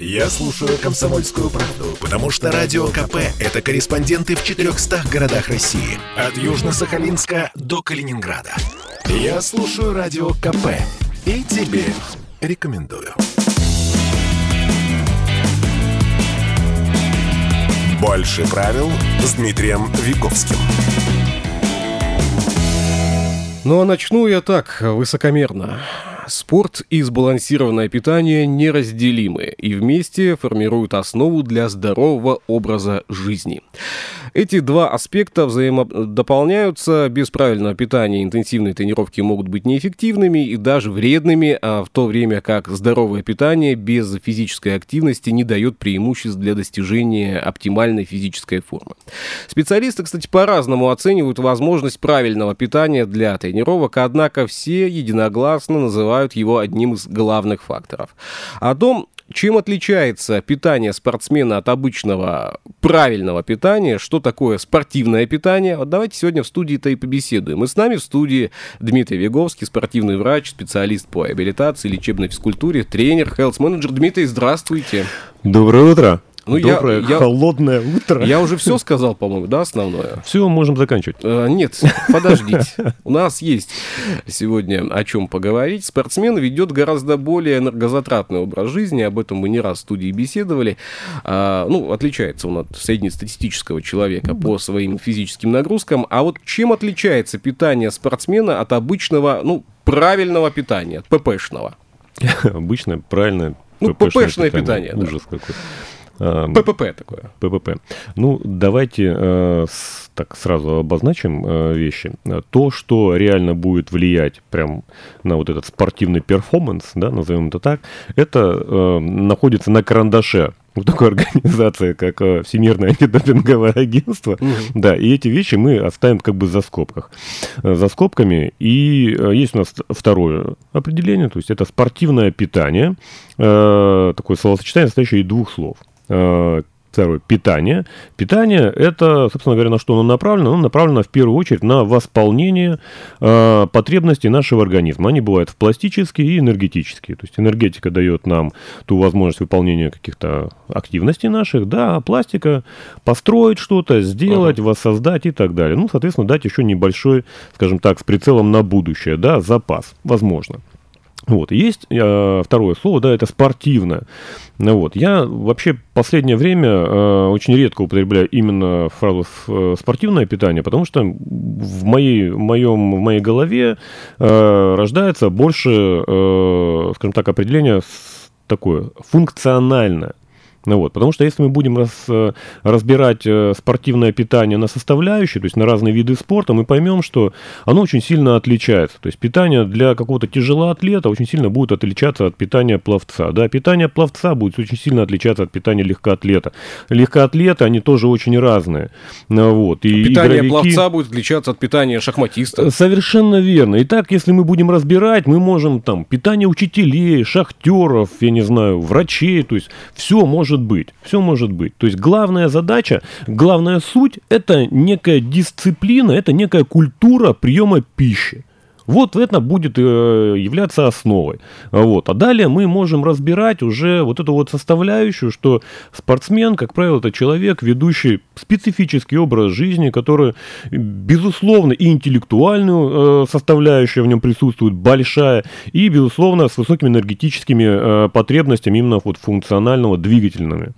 Я слушаю «Комсомольскую правду», потому что «Радио КП» — это корреспонденты в 400 городах России. От Южно-Сахалинска до Калининграда. Я слушаю «Радио КП» и тебе рекомендую. Больше правил с Дмитрием Виковским. Ну а начну я так, высокомерно. Спорт и сбалансированное питание неразделимы и вместе формируют основу для здорового образа жизни. Эти два аспекта взаимодополняются. Без правильного питания интенсивные тренировки могут быть неэффективными и даже вредными, а в то время как здоровое питание без физической активности не дает преимуществ для достижения оптимальной физической формы. Специалисты, кстати, по-разному оценивают возможность правильного питания для тренировок, однако все единогласно называют его одним из главных факторов. О том, чем отличается питание спортсмена от обычного правильного питания? Что такое спортивное питание? Вот давайте сегодня в студии-то и побеседуем. И с нами в студии Дмитрий Веговский, спортивный врач, специалист по реабилитации, лечебной физкультуре, тренер, хелс-менеджер. Дмитрий, здравствуйте. Доброе утро. Ну, Доброе, я, холодное утро. Я уже все сказал, по-моему, да, основное? Все, можем заканчивать. А, нет, подождите. У нас есть сегодня о чем поговорить. Спортсмен ведет гораздо более энергозатратный образ жизни. Об этом мы не раз в студии беседовали. А, ну, отличается он от среднестатистического человека по своим физическим нагрузкам. А вот чем отличается питание спортсмена от обычного, ну, правильного питания, ППшного? Обычное, правильное ну, ППшное питание. питание Ужас да. какой. ППП такое. ППП. Ну, давайте э, с, так сразу обозначим э, вещи. То, что реально будет влиять прям на вот этот спортивный перформанс, да, назовем это так, это э, находится на карандаше в такой организации, как Всемирное антидопинговое агентство. Угу. Да, и эти вещи мы оставим как бы за скобках. За скобками. И есть у нас второе определение, то есть это спортивное питание. Такое словосочетание, состоящее из двух слов. Э, второе, питание. Питание – это, собственно говоря, на что оно направлено? Оно направлено в первую очередь на восполнение э, потребностей нашего организма. Они бывают в пластические и энергетические. То есть энергетика дает нам ту возможность выполнения каких-то активностей наших, да, а пластика – построить что-то, сделать, uh-huh. воссоздать и так далее. Ну, соответственно, дать еще небольшой, скажем так, с прицелом на будущее, да, запас, возможно. Вот. Есть э, второе слово, да, это спортивное. Ну, вот. Я вообще последнее время э, очень редко употребляю именно фразу э, спортивное питание, потому что в моей, в моем, в моей голове э, рождается больше, э, скажем так, определение такое функциональное. Ну вот, потому что если мы будем раз, э, разбирать э, спортивное питание на составляющие, то есть на разные виды спорта, мы поймем, что оно очень сильно отличается. То есть питание для какого-то тяжелоатлета очень сильно будет отличаться от питания пловца. Да, питание пловца будет очень сильно отличаться от питания легкоатлета. Легкоатлеты, они тоже очень разные. Ну вот, и питание игровики... пловца будет отличаться от питания шахматиста. Совершенно верно. Итак, если мы будем разбирать, мы можем там питание учителей, шахтеров, я не знаю, врачей, то есть все может может быть. Все может быть. То есть главная задача, главная суть – это некая дисциплина, это некая культура приема пищи. Вот это будет э, являться основой. Вот. А далее мы можем разбирать уже вот эту вот составляющую, что спортсмен, как правило, это человек, ведущий специфический образ жизни, который, безусловно, и интеллектуальную э, составляющую в нем присутствует большая, и, безусловно, с высокими энергетическими э, потребностями именно вот функционального, двигательными.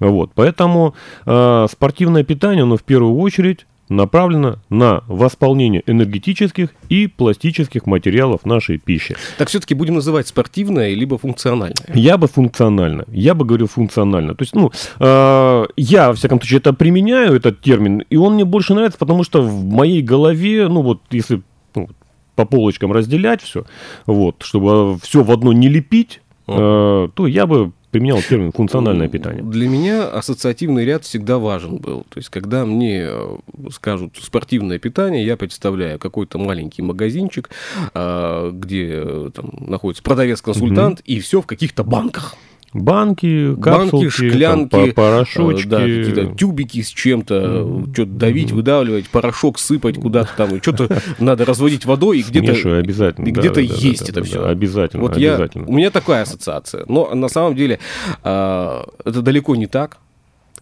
Вот. Поэтому э, спортивное питание, оно в первую очередь направлена на восполнение энергетических и пластических материалов нашей пищи. Так все-таки будем называть спортивное либо функциональное? Я бы функционально. Я бы говорил функционально. То есть, ну, э, я, во всяком случае, это применяю, этот термин, и он мне больше нравится, потому что в моей голове, ну, вот, если ну, по полочкам разделять все, вот, чтобы все в одно не лепить, э, то я бы применял термин функциональное питание? Для меня ассоциативный ряд всегда важен был. То есть, когда мне э, скажут спортивное питание, я представляю какой-то маленький магазинчик, а, где э, там находится продавец-консультант, угу. и все в каких-то банках. Банки, капсулки, Банки, шклянки, там, по- порошочки. э, да, какие-то тюбики с чем-то, что-то давить, выдавливать, порошок сыпать куда-то там, что-то надо разводить водой, и где-то обязательно. и где-то да, есть да, это да, все. да, Обязательно, Вот я, обязательно. у меня такая ассоциация. Но на самом деле а, это далеко не так.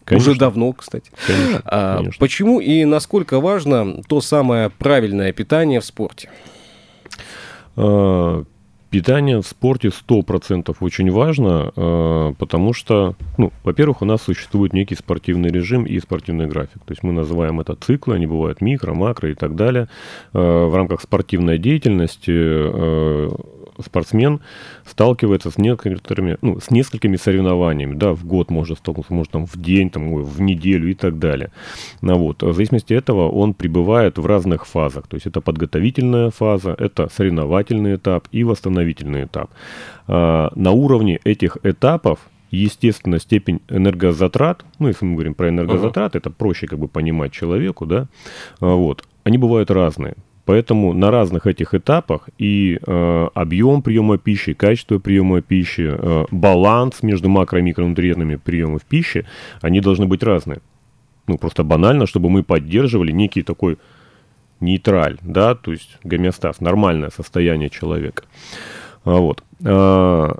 Конечно. Уже давно, кстати. Конечно, А, конечно. Почему и насколько важно то самое правильное питание в спорте? Питание в спорте 100% очень важно, а, потому что, ну, во-первых, у нас существует некий спортивный режим и спортивный график. То есть мы называем это циклы, они бывают микро, макро и так далее. А, В рамках спортивной деятельности а, спортсмен сталкивается с некоторыми, ну, с несколькими соревнованиями, да, в год может столкнуться, может там в день, там, в неделю и так далее. Ну, вот. В зависимости от этого он пребывает в разных фазах. То есть это подготовительная фаза, это соревновательный этап и восстановительный этап. А, На уровне этих этапов естественно, степень энергозатрат, ну, если мы говорим про энергозатраты, это проще как бы понимать человеку, да, вот, они бывают разные. Поэтому на разных этих этапах и э, объем приема пищи, качество приема пищи, э, баланс между макро- и микронутриентными приемов пищи, они должны быть разные. Ну, просто банально, чтобы мы поддерживали некий такой нейтраль, да, то есть гомеостаз, нормальное состояние человека. А, Вот. А,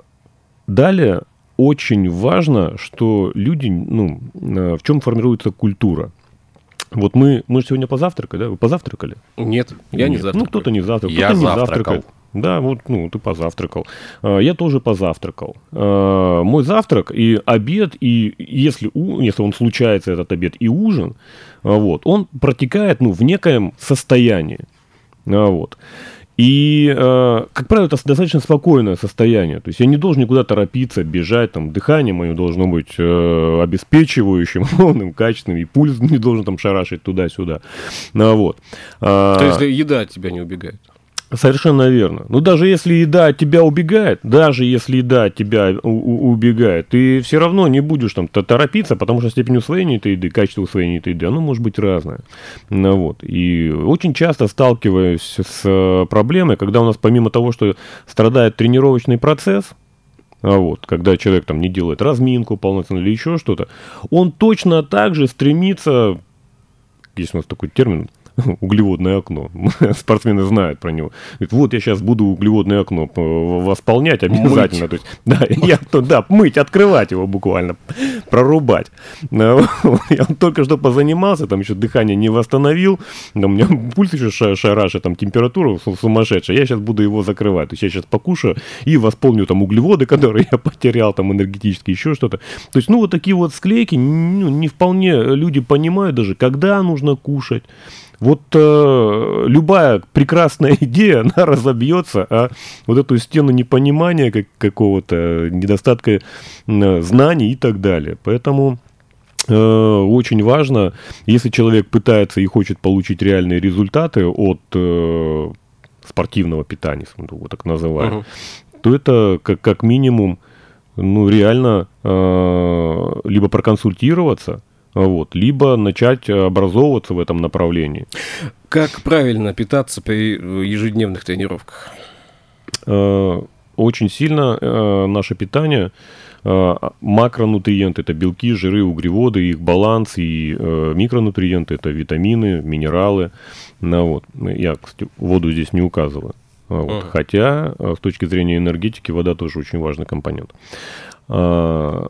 Далее очень важно, что люди, ну, э, в чем формируется культура. Вот мы, мы же сегодня позавтракали, да? Вы позавтракали? Нет, я не Нет. завтракаю. Ну, кто-то не завтракал, кто-то не завтракал. завтракал. Да, вот, ну, ты позавтракал. А, Я тоже позавтракал. А, Мой завтрак и обед, и если, у- если он случается, этот обед, и ужин, а, вот, он протекает, ну, в некоем состоянии. Вот. И, э, как правило, это достаточно спокойное состояние. То есть я не должен никуда торопиться, бежать, там, дыхание мое должно быть э, обеспечивающим, ровным, качественным, и пульс не должен там шарашить туда-сюда. Ну, вот. А, То есть еда от тебя не убегает. Совершенно верно. Но даже если еда от тебя убегает, даже если еда от тебя убегает, ты все равно не будешь там то- торопиться, потому что степень усвоения этой еды, качество усвоения этой еды, оно может быть разное. Ну, вот. И очень часто сталкиваюсь с э, проблемой, когда у нас помимо того, что страдает тренировочный процесс, а вот, когда человек там не делает разминку полноценно или еще что-то, он точно так же стремится, есть у нас такой термин, углеводное окно. Спортсмены знают про него. Говорит, вот я сейчас буду углеводное окно п- восполнять обязательно. То есть, да, я, да, мыть, открывать его буквально, прорубать. Вот, Я только что позанимался, там еще дыхание не восстановил, у меня пульс еще ша- шарашит, там температура су- сумасшедшая. Я сейчас буду его закрывать. То есть я сейчас покушаю и восполню там углеводы, которые я потерял, там энергетические, еще что-то. То есть, ну, вот такие вот склейки, ну, не вполне люди понимают даже, когда нужно кушать. Вот э, любая прекрасная идея, она разобьется, а вот эту стену непонимания как, какого-то, недостатка э, знаний и так далее. Поэтому э, очень важно, если человек пытается и хочет получить реальные результаты от э, спортивного питания, его так называем, Мгм. то это как, как минимум, ну, реально э, либо проконсультироваться, вот, либо начать образовываться в этом направлении. Как правильно питаться при э, ежедневных тренировках? Э, Очень сильно э, наше питание, э, макронутриенты, это белки, жиры, углеводы, их баланс, и э, микронутриенты, это витамины, минералы. Ну, вот. Я, кстати, воду здесь не указываю. А, вот. Ага. Хотя, э, с точки зрения энергетики, вода тоже очень важный компонент. А,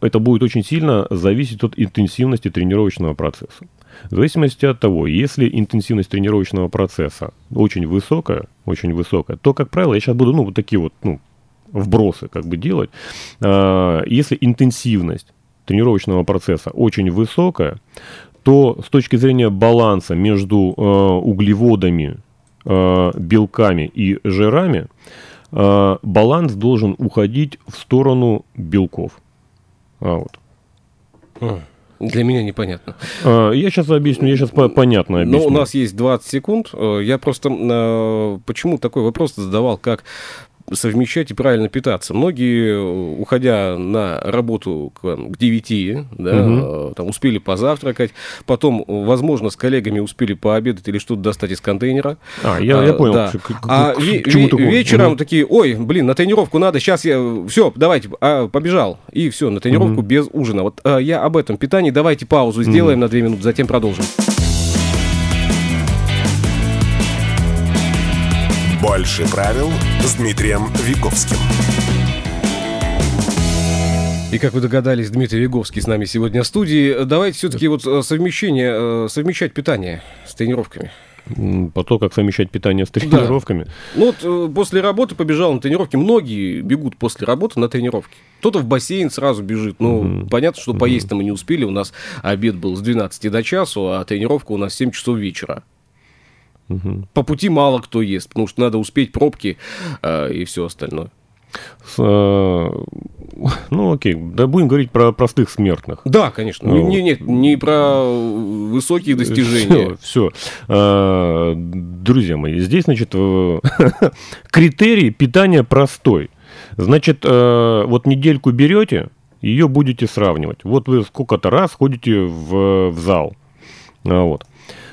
Это будет очень сильно зависеть от интенсивности тренировочного процесса. В зависимости от того, если интенсивность тренировочного процесса очень высокая, очень высокая, то, как правило, я сейчас буду, ну, вот такие вот, ну, вбросы как бы делать. А, Если интенсивность тренировочного процесса очень высокая, то с точки зрения баланса между э, углеводами, э, белками и жирами, баланс должен уходить в сторону белков. А, вот. М, Для меня непонятно. А, Я сейчас объясню, я сейчас понятно объясню. Но Ну, у нас есть 20 секунд. Э, Я просто э, почему такой вопрос задавал, как совмещать и правильно питаться. Многие, уходя на работу к, к 9, да, угу. там успели позавтракать, потом, возможно, с коллегами успели пообедать или что-то достать из контейнера. А, я, а, я понял. Да. К, а к, ве- ве- вечером угу. такие, ой, блин, на тренировку надо, сейчас я, все, давайте, а, побежал. И все, на тренировку угу. без ужина. Вот а, я об этом питании, давайте паузу сделаем угу. на 2 минуты, затем продолжим. Больше правил с Дмитрием Виговским. И как вы догадались, Дмитрий Виговский с нами сегодня в студии. Давайте все-таки вот э, совмещение, э, совмещать питание с тренировками. По то, как совмещать питание с тренировками. Да. Ну вот э, после работы побежал на тренировки. Многие бегут после работы на тренировки. Кто-то в бассейн сразу бежит. Ну, mm понятно, что поесть-то мы не успели. У нас обед был с 12 до часу, а тренировка у нас в 7 часов вечера. Угу. По пути мало кто ест, потому что надо успеть пробки э, и все остальное. С, э, ну, окей, да будем говорить про простых смертных. Да, конечно. Ну, не, нет, не про высокие достижения. Все, все. Э, друзья мои, здесь, значит, э, критерий питания простой. Значит, э, вот недельку берете, ее будете сравнивать. Вот вы сколько-то раз ходите в, в зал. Вот.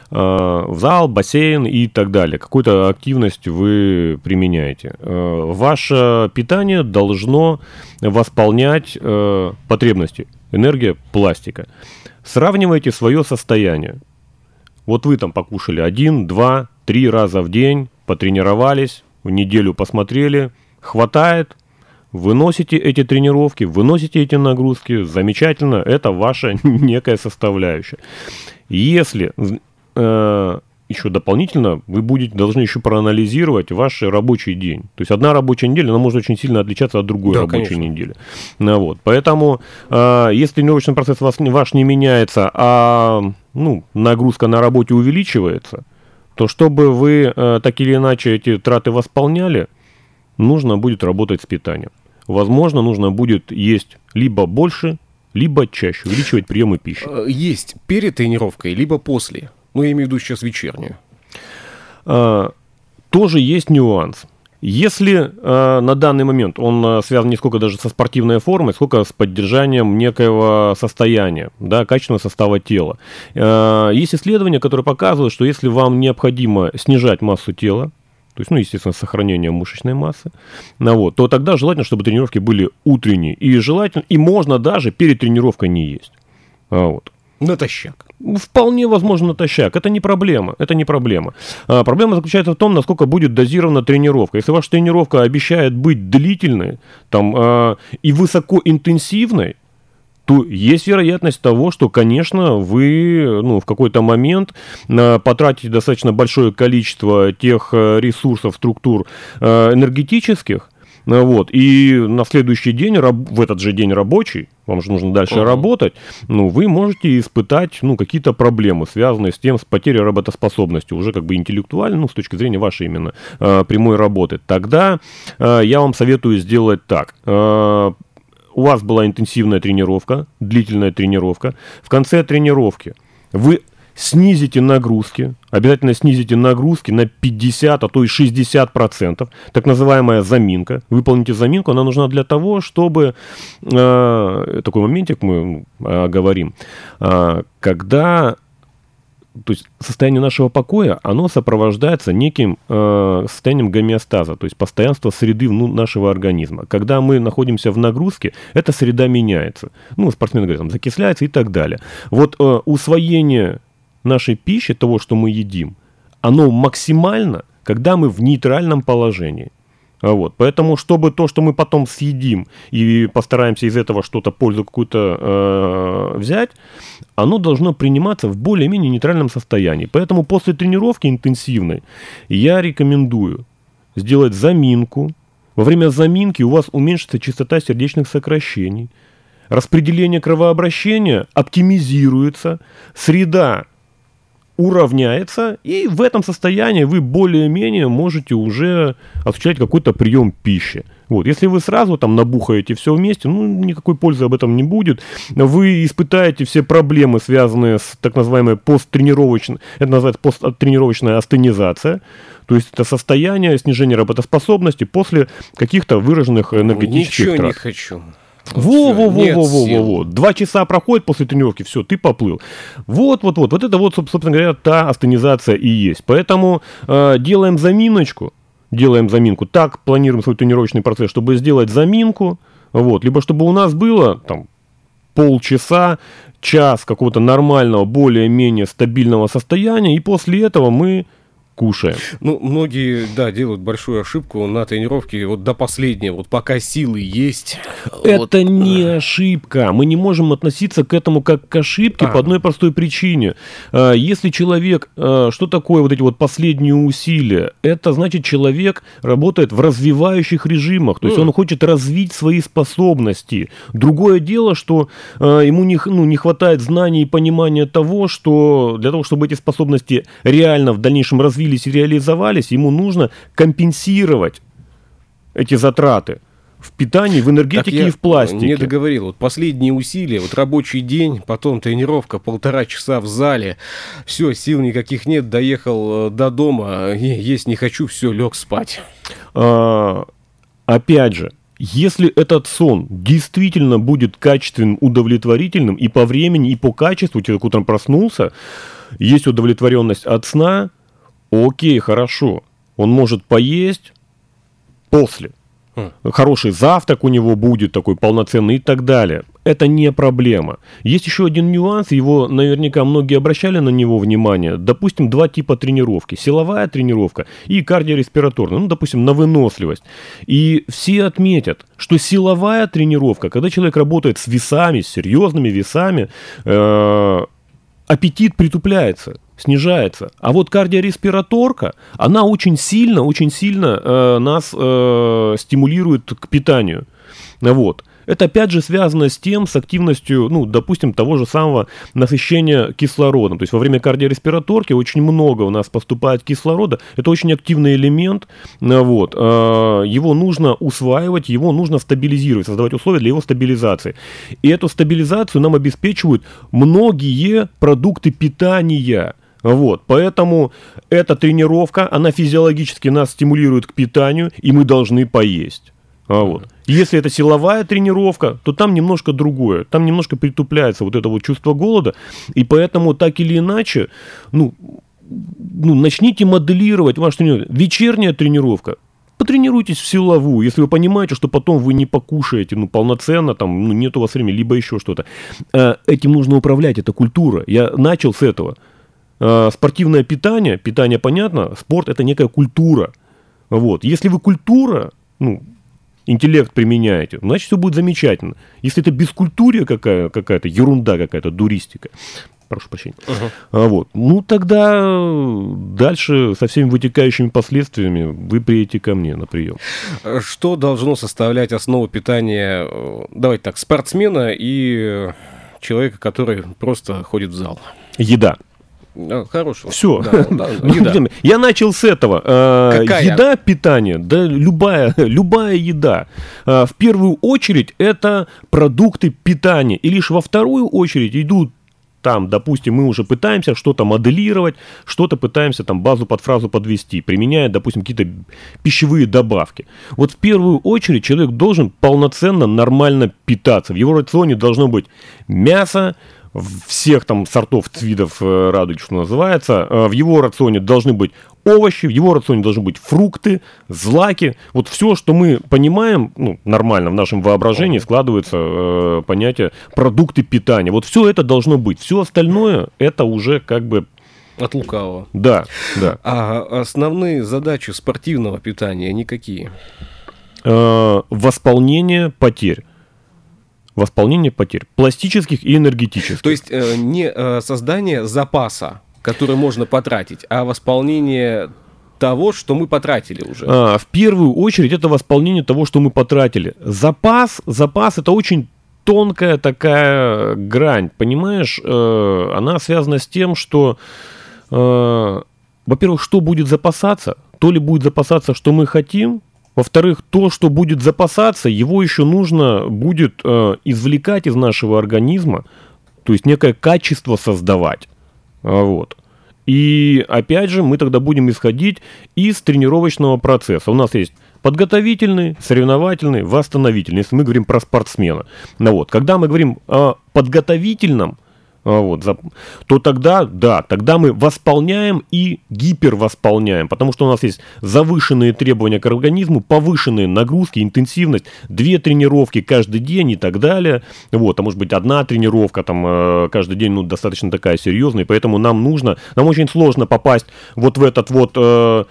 Э, в зал, бассейн и так далее. Какую-то активность вы применяете. Э, ваше питание должно восполнять э, потребности. Энергия пластика. Сравнивайте свое состояние. Вот вы там покушали один, два, три раза в день, потренировались, в неделю посмотрели, хватает, выносите эти тренировки, выносите эти нагрузки, замечательно, это ваша некая составляющая. Если еще дополнительно вы будете должны еще проанализировать ваш рабочий день. То есть одна рабочая неделя, она может очень сильно отличаться от другой да, рабочей конечно. недели. Ну, вот. Поэтому, э, если тренировочный процесс вас, ваш не меняется, а ну, нагрузка на работе увеличивается, то чтобы вы э, так или иначе эти траты восполняли, нужно будет работать с питанием. Возможно, нужно будет есть либо больше, либо чаще, увеличивать приемы пищи. Э, есть перед тренировкой, либо после. Ну, я имею в виду сейчас вечернюю. А, тоже есть нюанс. Если э, на данный момент он э, связан не сколько даже со спортивной формой, сколько с поддержанием некоего состояния, да, качественного состава тела. Э, есть исследования, которые показывают, что если вам необходимо снижать массу тела, то есть, ну, естественно, сохранение мышечной массы, ну, вот, то тогда желательно, чтобы тренировки были утренние. И желательно, и можно даже перед тренировкой не есть. А, вот. Натощак. Вполне возможно натощак. Это не проблема. Это не проблема. А, проблема заключается в том, насколько будет дозирована тренировка. Если ваша тренировка обещает быть длительной там, а, и высокоинтенсивной, то есть вероятность того, что, конечно, вы ну, в какой-то момент а, потратите достаточно большое количество тех а, ресурсов, структур а, энергетических, вот. И на следующий день, в этот же день рабочий, вам же нужно дальше uh-huh. работать, ну, вы можете испытать, ну, какие-то проблемы, связанные с тем, с потерей работоспособности, уже как бы интеллектуально, ну, с точки зрения вашей именно э, прямой работы. Тогда э, я вам советую сделать так. У вас была интенсивная тренировка, длительная тренировка. В конце тренировки вы снизите нагрузки, обязательно снизите нагрузки на 50, а то и 60 процентов, так называемая заминка. Выполните заминку, она нужна для того, чтобы, э, такой моментик мы э, говорим, э, когда то есть состояние нашего покоя, оно сопровождается неким э, состоянием гомеостаза, то есть постоянства среды ну, нашего организма. Когда мы находимся в нагрузке, эта среда меняется. Ну, спортсмены говорят, там, закисляется и так далее. Вот э, усвоение нашей пищи, того, что мы едим, оно максимально, когда мы в нейтральном положении. А вот. Поэтому, чтобы то, что мы потом съедим и постараемся из этого что-то, пользу какую-то э, взять, оно должно приниматься в более-менее нейтральном состоянии. Поэтому после тренировки интенсивной я рекомендую сделать заминку. Во время заминки у вас уменьшится частота сердечных сокращений. Распределение кровообращения оптимизируется. Среда уравняется, и в этом состоянии вы более-менее можете уже осуществлять какой-то прием пищи. Вот. Если вы сразу там набухаете все вместе, ну, никакой пользы об этом не будет. Вы испытаете все проблемы, связанные с так называемой посттренировочной, это называется посттренировочная астенизация. То есть это состояние снижения работоспособности после каких-то выраженных энергетических Ничего трат. не хочу. Во, во, во, Нет во, во, сил. во, во. Два часа проходит после тренировки, все, ты поплыл. Вот, вот, это вот, соб- собственно говоря, та астенизация и есть. Поэтому э, делаем заминочку, делаем заминку. Так планируем свой тренировочный процесс, чтобы сделать заминку. Вот. Либо чтобы у нас было там полчаса, час какого-то нормального, более-менее стабильного состояния, и после этого мы кушаем. Ну, многие, да, делают большую ошибку на тренировке вот до последнего, вот пока силы есть. вот, Это не ошибка. Мы не можем относиться к этому как к ошибке А. по одной простой причине. А, Если человек, а, что такое вот эти вот последние усилия? Это значит, человек работает в развивающих режимах, то есть М. он хочет развить свои способности. Другое дело, что ему не, х- ну, не хватает знаний и понимания того, что для того, чтобы эти способности реально в дальнейшем развились и реализовались, ему нужно компенсировать эти затраты в питании, в энергетике и в пластике. Не договорил. Вот последние усилия, вот рабочий день, потом тренировка, полтора часа в зале. Все, сил никаких нет, доехал э, до дома, есть не хочу, все, лег спать. А, опять же, если этот сон действительно будет качественным, удовлетворительным и по времени, и по качеству, человек утром проснулся, есть удовлетворенность от сна, окей, хорошо. Он может поесть после. Хм. Хороший завтрак у него будет такой полноценный и так далее. Это не проблема. Есть еще один нюанс, его наверняка многие обращали на него внимание. Допустим, два типа тренировки. Силовая тренировка и кардиореспираторная. Ну, допустим, на выносливость. И все отметят, что силовая тренировка, когда человек работает с весами, с серьезными весами, э, аппетит притупляется, снижается. А вот кардиореспираторка, она очень сильно, очень сильно э, нас э, стимулирует к питанию. Вот. Это опять же связано с тем, с активностью, ну, допустим, того же самого насыщения кислородом. То есть во время кардиореспираторки очень много у нас поступает кислорода. Это очень активный элемент. э, Вот. Э, Его нужно усваивать, его нужно стабилизировать, создавать условия для его стабилизации. И эту стабилизацию нам обеспечивают многие продукты питания. Вот, поэтому эта тренировка, она физиологически нас стимулирует к питанию, и мы должны поесть. А вот. Если это силовая тренировка, то там немножко другое. Там немножко притупляется вот это вот чувство голода. И поэтому так или иначе, ну, ну начните моделировать вашу тренировку. Вечерняя тренировка. Потренируйтесь в силовую, если вы понимаете, что потом вы не покушаете, ну, полноценно, там, ну, нет у вас времени, либо еще что-то. Э, Этим нужно управлять, это культура. Я начал с этого. Э, Спортивное питание, питание понятно, спорт это некая культура. Вот. Если вы культура, ну, интеллект применяете, значит все будет замечательно. Если это бескультурия какая, какая-то, ерунда какая-то, дуристика, прошу прощения, а вот, ну тогда дальше со всеми вытекающими последствиями вы приедете ко мне на прием. Что должно составлять основу питания, э, давайте так, спортсмена и человека, который просто ходит в зал? Еда. Э, Хорошего. Все. Да, да, да, еда. Я начал с этого. Э, Какая? Еда, питание, да, любая, любая еда. Э, В первую очередь это продукты питания. И лишь во вторую очередь идут там, допустим, мы уже пытаемся что-то моделировать, что-то пытаемся там базу под фразу подвести, применяя, допустим, какие-то пищевые добавки. Вот в первую очередь человек должен полноценно, нормально питаться. В его рационе должно быть мясо, всех там сортов, видов э, радуги, что называется. Э, В его рационе должны быть овощи, в его рационе должны быть фрукты, злаки. Вот все, что мы понимаем, ну, нормально в нашем воображении складывается э, понятие продукты питания. Вот все это должно быть. Все остальное это уже как бы От лукавого. да, да. А основные задачи спортивного питания никакие. Э, восполнение потерь. Восполнение потерь. Пластических и энергетических. То есть э, не э, создание запаса, который можно потратить, а восполнение того, что мы потратили уже. А, в первую очередь это восполнение того, что мы потратили. Запас, запас это очень тонкая такая грань, понимаешь? Э, она связана с тем, что э, во-первых, что будет запасаться, то ли будет запасаться, что мы хотим, во-вторых, то, что будет запасаться, его еще нужно будет э, извлекать из нашего организма, то есть некое качество создавать. А, вот. И опять же, мы тогда будем исходить из тренировочного процесса. У нас есть подготовительный, соревновательный, восстановительный, если мы говорим про спортсмена. Ну, вот. Когда мы говорим о подготовительном, а, вот, то тогда, да, тогда мы восполняем и гипервосполняем, потому что у нас есть завышенные требования к организму, повышенные нагрузки, интенсивность, две тренировки каждый день и так далее, вот, а может быть одна тренировка там э, каждый день, ну, достаточно такая серьезная, поэтому нам нужно, нам очень сложно попасть вот в этот вот, э,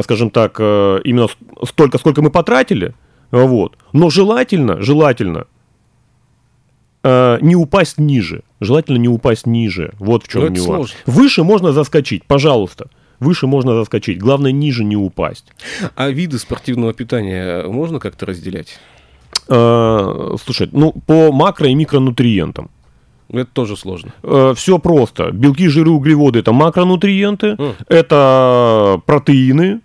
скажем так, э, именно столько, сколько мы потратили, вот, но желательно, желательно э, не упасть ниже. Желательно не упасть ниже. Вот в чем нюанс. Сложно. Выше можно заскочить, пожалуйста. Выше можно заскочить. Главное, ниже не упасть. А виды спортивного питания можно как-то разделять? Э, слушай, ну, по макро- и микронутриентам. Это тоже сложно. Э, все просто. Белки, жиры, углеводы это макронутриенты, mm. это протеины.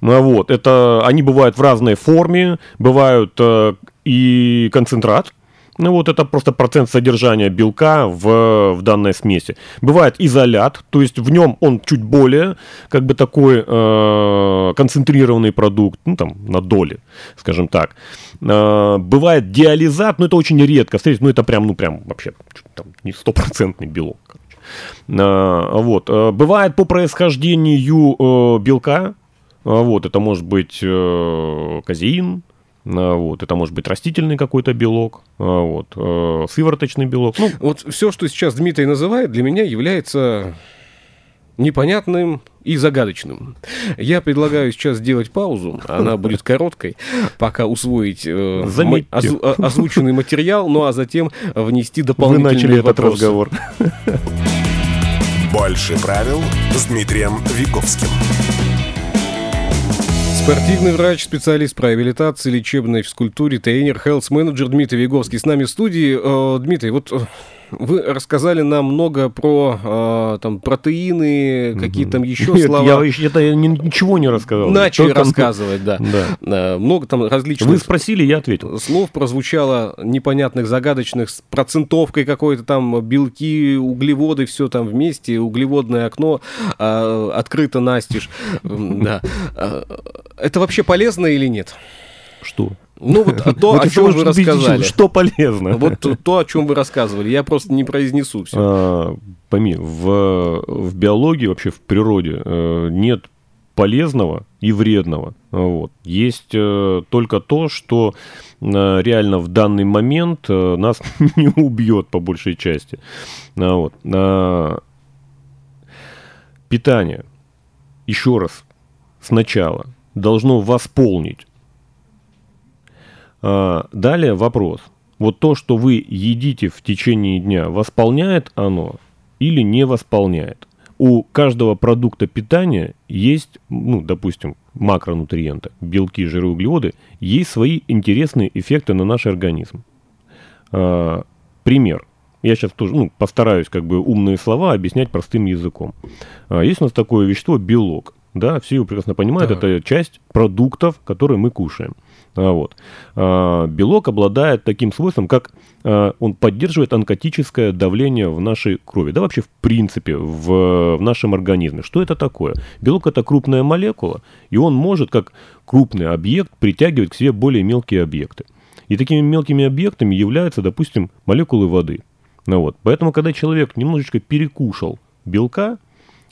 Вот, это они бывают в разной форме, бывают э, и концентрат, ну вот это просто процент содержания белка в, в данной смеси. Бывает изолят, то есть в нем он чуть более как бы такой э, концентрированный продукт, ну там на доли, скажем так. Э, бывает диализат, но это очень редко встретить, ну это прям, ну прям вообще там, не стопроцентный белок. Э, вот. Э, бывает по происхождению э, белка, э, вот, это может быть э, казеин, вот, это может быть растительный какой-то белок, а, вот, э, сывороточный белок. Ну, вот все, что сейчас Дмитрий называет, для меня является непонятным и загадочным. Я предлагаю сейчас сделать паузу, она будет короткой, пока усвоить э, озв, озвученный материал, ну а затем внести дополнительный Вы начали этот разговор. Больше правил с Дмитрием Виковским. Спортивный врач, специалист по реабилитации, лечебной физкультуре, тренер, хелс-менеджер Дмитрий Виговский с нами в студии. Э, Дмитрий, вот э, вы рассказали нам много про э, там протеины, какие там еще Нет, слова. Я, еще это ничего не рассказал. Начали Только... рассказывать, да. да. Много там различных... Вы спросили, я ответил. Слов прозвучало непонятных, загадочных, с процентовкой какой-то там, белки, углеводы, все там вместе, углеводное окно э, открыто настежь. Да. Э, это вообще полезно или нет? Что? Ну вот а то, вот о чем вы рассказали. Что полезно. Вот то, о чем вы рассказывали. Я просто не произнесу все. А, пойми, в, в биологии, вообще в природе э, нет полезного и вредного. Вот. Есть э, только то, что э, реально в данный момент э, нас не убьет по большей части. А, вот. А, питание, еще раз, сначала должно восполнить далее вопрос. Вот то, что вы едите в течение дня, восполняет оно или не восполняет? У каждого продукта питания есть, ну, допустим, макронутриенты, белки, жиры, углеводы, есть свои интересные эффекты на наш организм. А, пример. Я сейчас тоже ну, постараюсь как бы умные слова объяснять простым языком. А, есть у нас такое вещество белок. Да, все его прекрасно понимают, да. это часть продуктов, которые мы кушаем. А, вот. А, белок обладает таким свойством, как а, он поддерживает онкотическое давление в нашей крови, да вообще в принципе в, в нашем организме. Что это такое? Белок это крупная молекула, и он может как крупный объект притягивать к себе более мелкие объекты. И такими мелкими объектами являются, допустим, молекулы воды. Ну, вот. Поэтому, когда человек немножечко перекушал белка,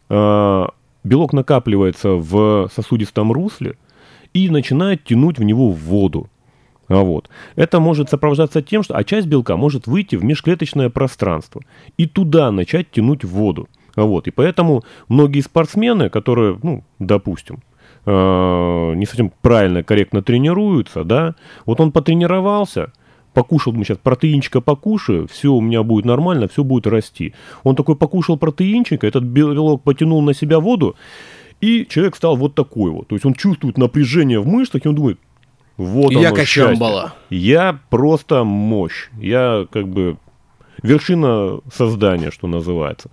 белок накапливается в сосудистом русле – и начинает тянуть в него воду. А вот. Это может сопровождаться тем, что а часть белка может выйти в межклеточное пространство и туда начать тянуть воду. А вот. И поэтому многие спортсмены, которые, ну, допустим, э, не совсем правильно, корректно тренируются, да, вот он потренировался, покушал, мы сейчас протеинчика покушаю, все у меня будет нормально, все будет расти. Он такой покушал протеинчика, этот белок потянул на себя воду, и человек стал вот такой вот. То есть он чувствует напряжение в мышцах, и он думает, вот Я качамбала. Я просто мощь. Я как бы вершина создания, что называется.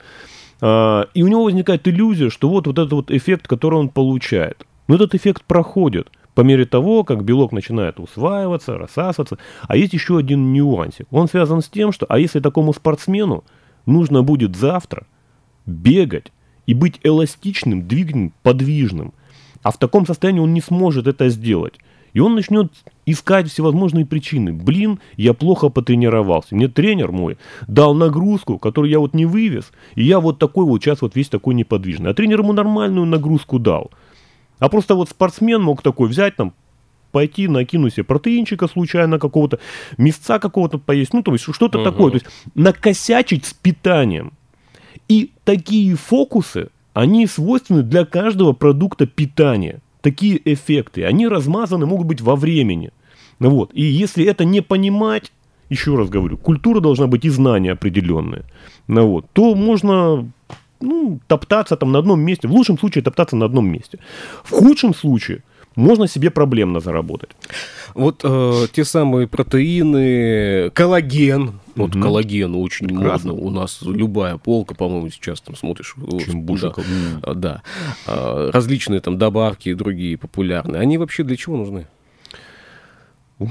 А, и у него возникает иллюзия, что вот, вот этот вот эффект, который он получает. Но этот эффект проходит по мере того, как белок начинает усваиваться, рассасываться. А есть еще один нюансик. Он связан с тем, что, а если такому спортсмену нужно будет завтра бегать и быть эластичным, двигательным, подвижным, а в таком состоянии он не сможет это сделать. И он начнет искать всевозможные причины. Блин, я плохо потренировался. Мне тренер мой дал нагрузку, которую я вот не вывез, и я вот такой вот сейчас вот весь такой неподвижный. А тренер ему нормальную нагрузку дал. А просто вот спортсмен мог такой взять там, пойти накинуть себе протеинчика случайно какого-то, мясца какого-то поесть, ну то есть что-то uh-huh. такое. То есть накосячить с питанием. И такие фокусы, они свойственны для каждого продукта питания такие эффекты, они размазаны могут быть во времени. Вот. И если это не понимать, еще раз говорю, культура должна быть и знания определенные, ну, вот, то можно ну, топтаться там на одном месте, в лучшем случае топтаться на одном месте. В худшем случае можно себе проблемно заработать. Вот э, те самые протеины, коллаген, вот угу. коллаген очень Прекрасно. модно. У нас любая полка, по-моему, сейчас там смотришь. Чем больше. Да, да. А, различные там добавки и другие популярные. Они вообще для чего нужны?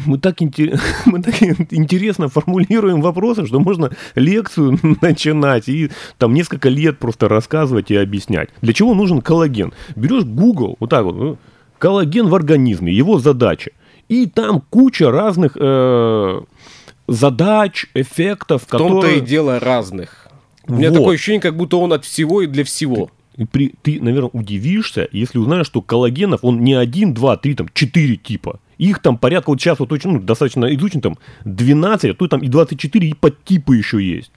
Мы так, интер... мы так интересно формулируем вопросы, что можно лекцию начинать и там несколько лет просто рассказывать и объяснять. Для чего нужен коллаген? Берешь Google, вот так вот, ну, коллаген в организме, его задача. И там куча разных э, задач, эффектов. В которые... том-то и дело разных. У меня вот. такое ощущение, как будто он от всего и для всего. Ты, при, ты, наверное, удивишься, если узнаешь, что коллагенов, он не один, два, три, там, четыре типа. Их там порядка, вот сейчас вот очень, ну, достаточно изучен, там, 12, а то там и 24, и подтипы еще есть.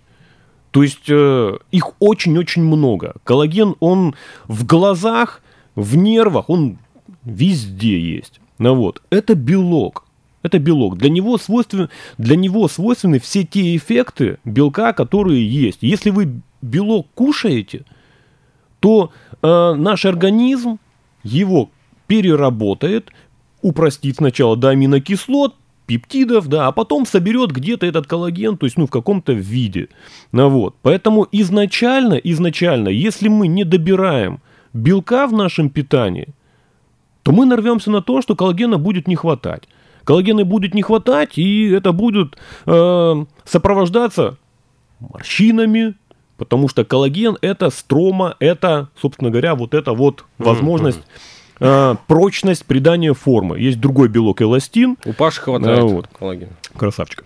То есть э, их очень-очень много. Коллаген, он в глазах, в нервах, он везде есть. Ну вот, это белок. Это белок. Для него, свойственны, для него свойственны все те эффекты белка, которые есть. Если вы белок кушаете, то э, наш организм его переработает, упростит сначала до аминокислот, пептидов, да, а потом соберет где-то этот коллаген, то есть, ну, в каком-то виде. Ну, вот. Поэтому изначально, изначально, если мы не добираем белка в нашем питании, то мы нарвемся на то, что коллагена будет не хватать коллагена будет не хватать, и это будет э, сопровождаться морщинами, потому что коллаген это строма, это, собственно говоря, вот это вот возможность э, прочность придания формы. Есть другой белок эластин. У Паши хватает а, вот. коллагена. Красавчик.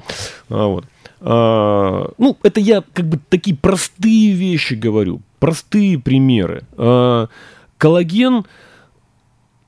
А, вот. а, ну, это я как бы такие простые вещи говорю, простые примеры. А, коллаген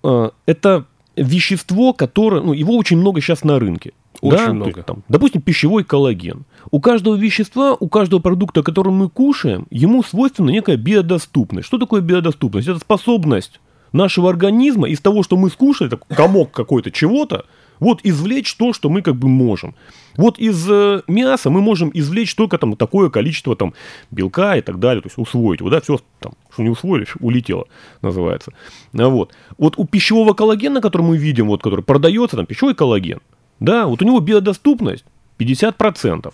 а, это вещество, которое, ну, его очень много сейчас на рынке. Очень да? много. Есть, там, допустим, пищевой коллаген. У каждого вещества, у каждого продукта, который мы кушаем, ему свойственна некая биодоступность. Что такое биодоступность? Это способность нашего организма из того, что мы скушали, так, комок какой-то чего-то, вот извлечь то, что мы как бы можем. Вот из э, мяса мы можем извлечь только там такое количество там белка и так далее, то есть усвоить. Вот, да, все, там, что не усвоили, улетело, называется. А вот. вот у пищевого коллагена, который мы видим, вот, который продается, там, пищевой коллаген, да, вот у него биодоступность 50%.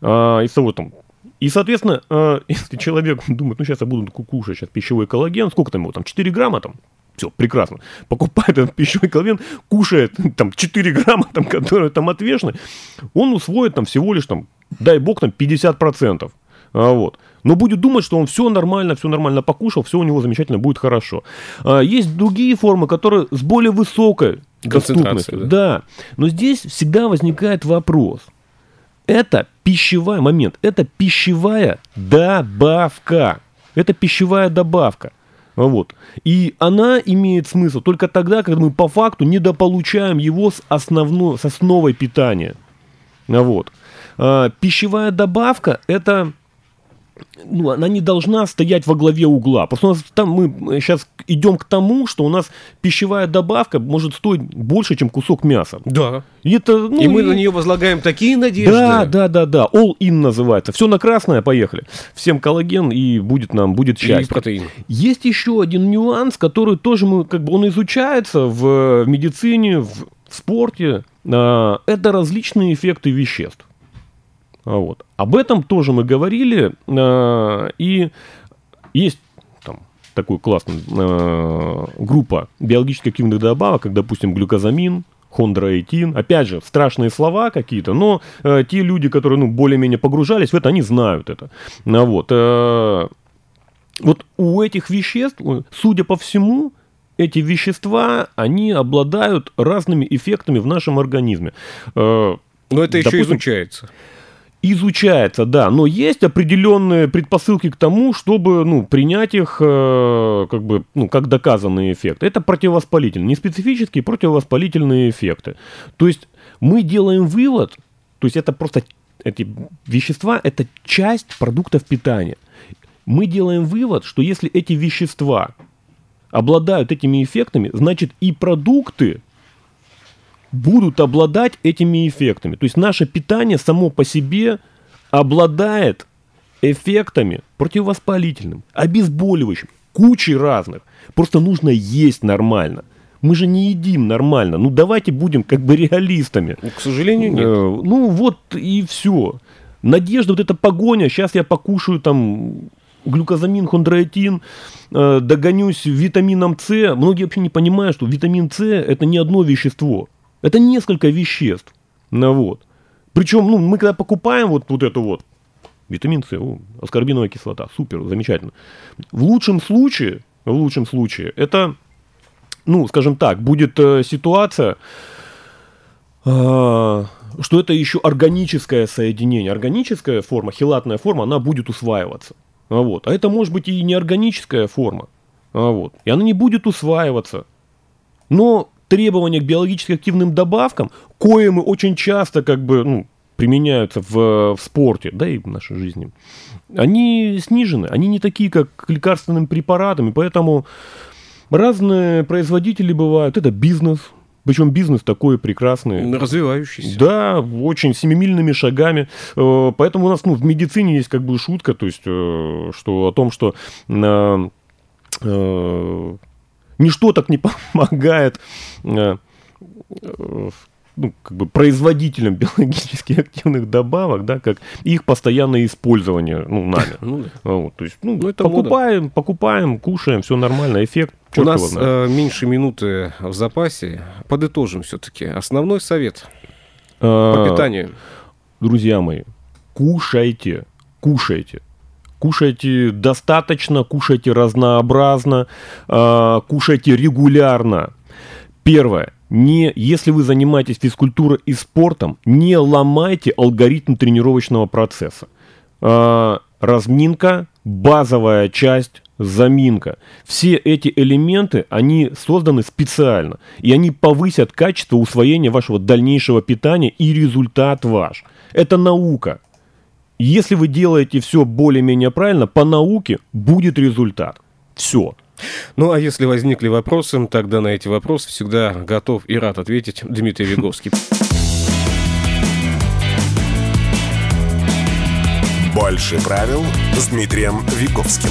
А, из того там и, соответственно, э, если человек думает, ну, сейчас я буду кушать сейчас пищевой коллаген, сколько там его, там, 4 грамма, там, все, прекрасно. Покупает этот пищевой коллаген, кушает там 4 грамма, там, которые там отвешены, он усвоит там всего лишь там, дай бог, там 50%. А, вот. Но будет думать, что он все нормально, все нормально покушал, все у него замечательно будет хорошо. А, есть другие формы, которые с более высокой доступностью. Да. да. Но здесь всегда возникает вопрос. Это пищевой момент, это пищевая добавка. Это пищевая добавка. Вот. И она имеет смысл только тогда, когда мы по факту недополучаем его с, основной, с основой питания. Вот. А, пищевая добавка – это ну, она не должна стоять во главе угла. Просто у нас там мы сейчас идем к тому, что у нас пищевая добавка может стоить больше, чем кусок мяса. Да. И, это, ну, и мы и... на нее возлагаем такие надежды. Да, да, да, да. All in называется. Все на красное, поехали. Всем коллаген и будет нам, будет счастье. И протеин. Есть еще один нюанс, который тоже мы, как бы он изучается в медицине, в спорте. А, это различные эффекты веществ. А вот. Об этом тоже мы говорили. А, и есть там такой классный э, группа биологически активных добавок, как, допустим, глюкозамин, хондроэтин. Опять же, страшные слова какие-то, но э, те люди, которые ну, более-менее погружались в это, они знают это. Ну, вот. Э, вот у этих веществ, судя по всему, эти вещества, они обладают разными эффектами в нашем организме. Э, но это Допустим, еще изучается. Изучается, да, но есть определенные предпосылки к тому, чтобы ну, принять их э, как бы, ну, как доказанный эффект. Это противовоспалительные, не специфические противовоспалительные эффекты. То есть мы делаем вывод, то есть это просто эти вещества, это часть продуктов питания. Мы делаем вывод, что если эти вещества обладают этими эффектами, значит и продукты будут обладать этими эффектами. То есть наше питание само по себе обладает эффектами противовоспалительным, обезболивающим, кучей разных. Просто нужно есть нормально. Мы же не едим нормально. Ну давайте будем как бы реалистами. Ну, к сожалению, нет. Э, ну вот и все. Надежда, вот эта погоня, сейчас я покушаю там глюкозамин, хондроитин, э, догонюсь витамином С. Многие вообще не понимают, что витамин С это не одно вещество. Это несколько веществ. Ну, вот. Причем, ну, мы когда покупаем вот, вот эту вот, витамин С, о, аскорбиновая кислота, супер, замечательно. В лучшем случае, в лучшем случае, это, ну, скажем так, будет э, ситуация, э, что это еще органическое соединение. Органическая форма, хилатная форма, она будет усваиваться. А, вот. а это может быть и неорганическая форма. А, вот. И она не будет усваиваться. Но требования к биологически активным добавкам, кое мы очень часто как бы ну, применяются в, в спорте, да и в нашей жизни, они снижены, они не такие, как к лекарственным препаратам, и поэтому разные производители бывают, это бизнес, причем бизнес такой прекрасный. Развивающийся. Да, очень семимильными шагами. Э, поэтому у нас ну, в медицине есть как бы шутка, то есть, э, что о том, что э, Ничто так не помогает э, э, ну, как бы производителям биологически активных добавок, да, как их постоянное использование, ну, нами. Ну, да. вот, то есть, ну, ну это покупаем, мода. покупаем, кушаем, все нормально, эффект. У нас э, меньше минуты в запасе. Подытожим все-таки. Основной совет по питанию. Друзья мои, кушайте, кушайте. Кушайте достаточно, кушайте разнообразно, э, кушайте регулярно. Первое. Не, если вы занимаетесь физкультурой и спортом, не ломайте алгоритм тренировочного процесса. Э, разминка, базовая часть, заминка. Все эти элементы, они созданы специально. И они повысят качество усвоения вашего дальнейшего питания и результат ваш. Это наука. Если вы делаете все более-менее правильно, по науке будет результат. Все. Ну, а если возникли вопросы, тогда на эти вопросы всегда готов и рад ответить Дмитрий Виговский. Больше правил с Дмитрием Виговским.